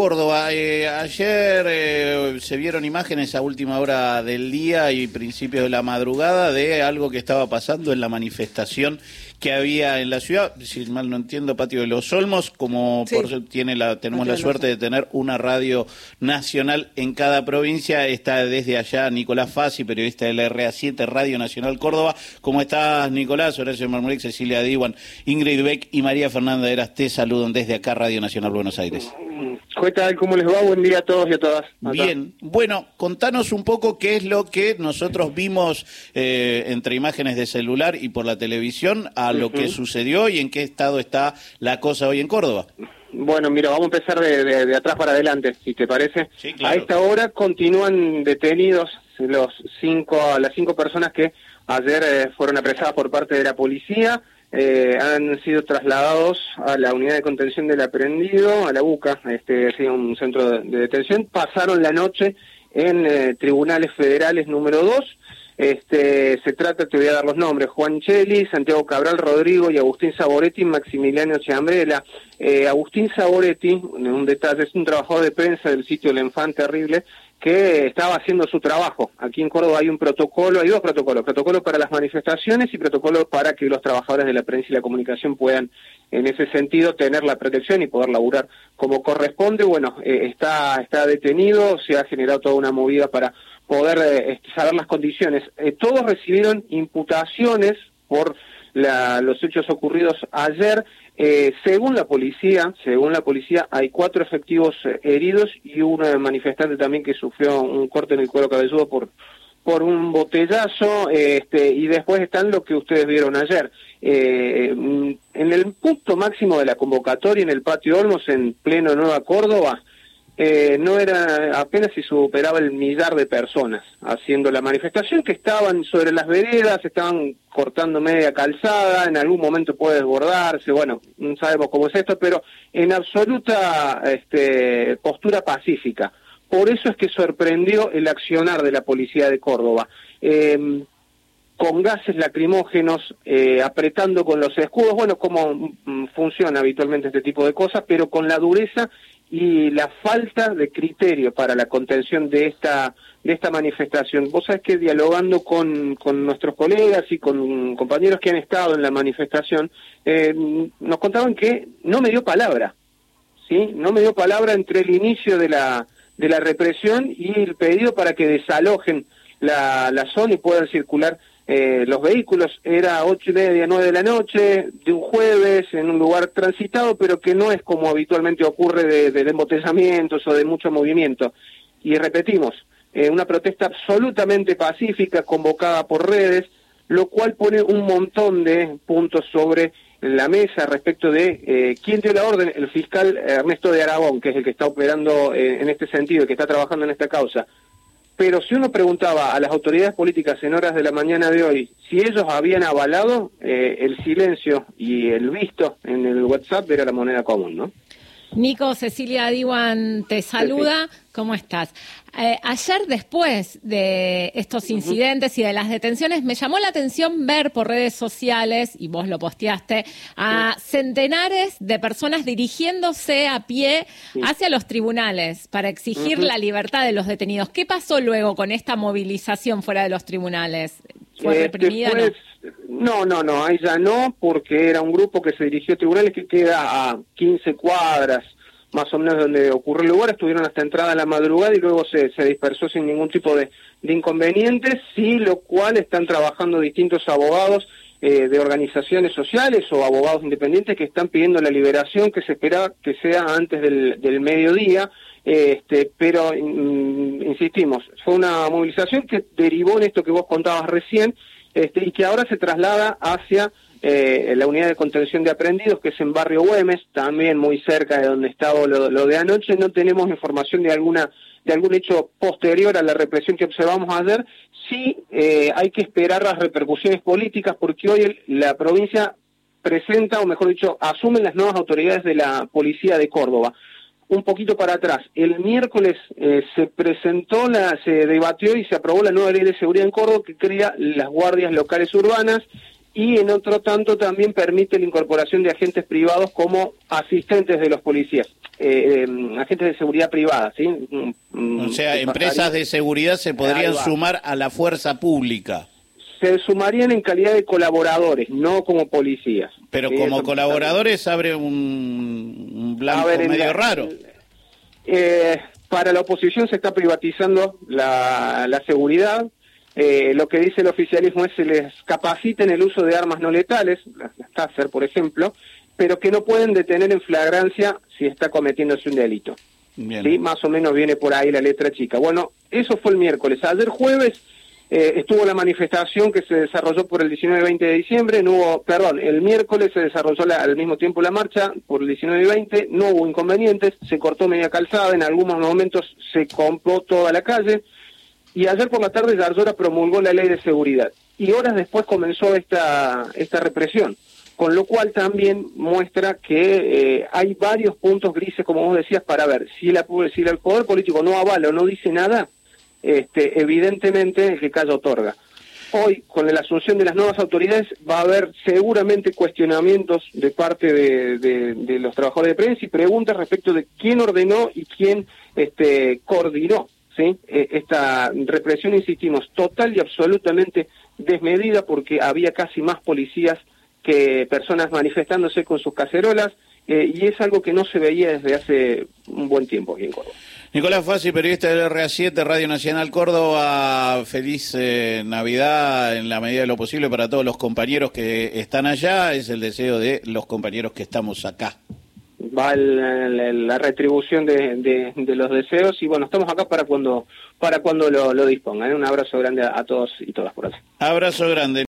Córdoba. Eh, ayer eh, se vieron imágenes a última hora del día y principios de la madrugada de algo que estaba pasando en la manifestación que había en la ciudad, si mal no entiendo, Patio de los Olmos, como por tiene la, tenemos la suerte de tener una radio nacional en cada provincia, está desde allá Nicolás Fassi, periodista de la RA7, Radio Nacional Córdoba. ¿Cómo estás, Nicolás? Horacio Marmolek, Cecilia Diwan, Ingrid Beck y María Fernanda Eras te saludan desde acá, Radio Nacional Buenos Aires. ¿Qué tal? ¿Cómo les va? Buen día a todos y a todas. Bien, bueno, contanos un poco qué es lo que nosotros vimos eh, entre imágenes de celular y por la televisión a lo que sucedió y en qué estado está la cosa hoy en Córdoba. Bueno, mira, vamos a empezar de, atrás para adelante, si te parece. A esta hora continúan detenidos los cinco, las cinco personas que ayer eh, fueron apresadas por parte de la policía. Eh, han sido trasladados a la unidad de contención del aprendido, a la UCA, este, un centro de, detención. Pasaron la noche en eh, tribunales federales número 2 este, se trata, te voy a dar los nombres, Juan Cheli, Santiago Cabral, Rodrigo y Agustín Saboretti, Maximiliano Chambrela. Eh, Agustín Saboretti, un detalle, es un trabajador de prensa del sitio El Enfant Terrible, que estaba haciendo su trabajo. Aquí en Córdoba hay un protocolo, hay dos protocolos, protocolo para las manifestaciones y protocolo para que los trabajadores de la prensa y la comunicación puedan, en ese sentido, tener la protección y poder laburar como corresponde. Bueno, eh, está, está detenido, se ha generado toda una movida para poder eh, saber las condiciones. Eh, todos recibieron imputaciones por los hechos ocurridos ayer. Eh, según la policía, según la policía, hay cuatro efectivos heridos y un manifestante también que sufrió un corte en el cuero cabelludo por por un botellazo este, y después están lo que ustedes vieron ayer. en el punto máximo de la convocatoria en el patio Olmos en pleno Nueva Córdoba, eh, no era apenas si superaba el millar de personas haciendo la manifestación que estaban sobre las veredas, estaban cortando media calzada, en algún momento puede desbordarse, bueno, no sabemos cómo es esto, pero en absoluta este, postura pacífica. Por eso es que sorprendió el accionar de la policía de Córdoba. Em, con gases lacrimógenos, eh, apretando con los escudos, bueno, como mm, funciona habitualmente este tipo de cosas, pero con la dureza y la falta de criterio para la contención de esta de esta manifestación. Vos sabés que dialogando con, con nuestros colegas y con compañeros que han estado en la manifestación, eh, nos contaban que no me dio palabra, ¿sí? No me dio palabra entre el inicio de la, de la represión y el pedido para que desalojen la, la zona y puedan circular eh, los vehículos. Era ocho y media, nueve de la noche, de un jueves, en un lugar transitado, pero que no es como habitualmente ocurre de, de embotellamientos o de mucho movimiento. Y repetimos, eh, una protesta absolutamente pacífica, convocada por redes, lo cual pone un montón de puntos sobre la mesa respecto de eh, quién dio la orden, el fiscal Ernesto de Aragón, que es el que está operando en este sentido, que está trabajando en esta causa, pero si uno preguntaba a las autoridades políticas en horas de la mañana de hoy si ellos habían avalado, eh, el silencio y el visto en el WhatsApp era la moneda común, ¿no? Nico, Cecilia Diwan te saluda. ¿Cómo estás? Eh, ayer, después de estos incidentes y de las detenciones, me llamó la atención ver por redes sociales, y vos lo posteaste, a centenares de personas dirigiéndose a pie hacia los tribunales para exigir la libertad de los detenidos. ¿Qué pasó luego con esta movilización fuera de los tribunales? ¿Fue eh, reprimida? no? no, no, ahí ya no, porque era un grupo que se dirigió a tribunales que queda a 15 cuadras más o menos donde ocurrió el lugar, estuvieron hasta entrada a la madrugada y luego se, se dispersó sin ningún tipo de, de inconvenientes, sí, lo cual están trabajando distintos abogados eh, de organizaciones sociales o abogados independientes que están pidiendo la liberación que se espera que sea antes del, del mediodía, este, pero insistimos, fue una movilización que derivó en esto que vos contabas recién este, y que ahora se traslada hacia eh, la unidad de contención de aprendidos, que es en Barrio Güemes, también muy cerca de donde estaba lo, de anoche. No tenemos información de alguna de algún hecho posterior a la represión que observamos ayer. Sí eh, hay que esperar las repercusiones políticas porque hoy la provincia presenta, o mejor dicho, asumen las nuevas autoridades de la policía de Córdoba. Un poquito para atrás, el miércoles eh, se presentó, la, se debatió y se aprobó la nueva ley de seguridad en Córdoba que crea las guardias locales urbanas y en otro tanto también permite la incorporación de agentes privados como asistentes de los policías, eh, em, agentes de seguridad privada, ¿sí? Mm, mm, o sea, empresas de seguridad se podrían sumar a la fuerza pública. Se sumarían en calidad de colaboradores, no como policías. Pero como colaboradores abre un, blanco medio raro. Eh, para la oposición se está privatizando la, la seguridad, eh, lo que dice el oficialismo es que se les capaciten el uso de armas no letales, las, Taser, por ejemplo, pero que no pueden detener en flagrancia si está cometiéndose un delito. ¿Sí? Más o menos viene por ahí la letra chica. Bueno, eso fue el miércoles. Ayer jueves eh, estuvo la manifestación que se desarrolló por el 19 y 20 de diciembre, no hubo, perdón, el miércoles se desarrolló al mismo tiempo la marcha por el 19 y 20, no hubo inconvenientes, se cortó media calzada, en algunos momentos se compró toda la calle, y ayer por la tarde Zarzora promulgó la ley de seguridad y horas después comenzó esta, esta represión, con lo cual también muestra que eh, hay varios puntos grises, como vos decías, para ver si, la, si el poder político no avala o no dice nada, este, evidentemente el que calla otorga. Hoy, con la asunción de las nuevas autoridades, va a haber seguramente cuestionamientos de parte de, los trabajadores de prensa y preguntas respecto de quién ordenó y quién este, coordinó ¿sí? Eh, esta represión, insistimos, total y absolutamente desmedida porque había casi más policías que personas manifestándose con sus cacerolas eh, y es algo que no se veía desde hace un buen tiempo aquí en Córdoba. Nicolás Fassi, periodista del RA7, Radio Nacional Córdoba, feliz eh, Navidad en la medida de lo posible para todos los compañeros que están allá, es el deseo de los compañeros que estamos acá va la retribución de, de, los deseos y bueno, estamos acá para cuando para cuando lo, lo dispongan. Un abrazo grande a, a todos y todas por allá. Abrazo grande.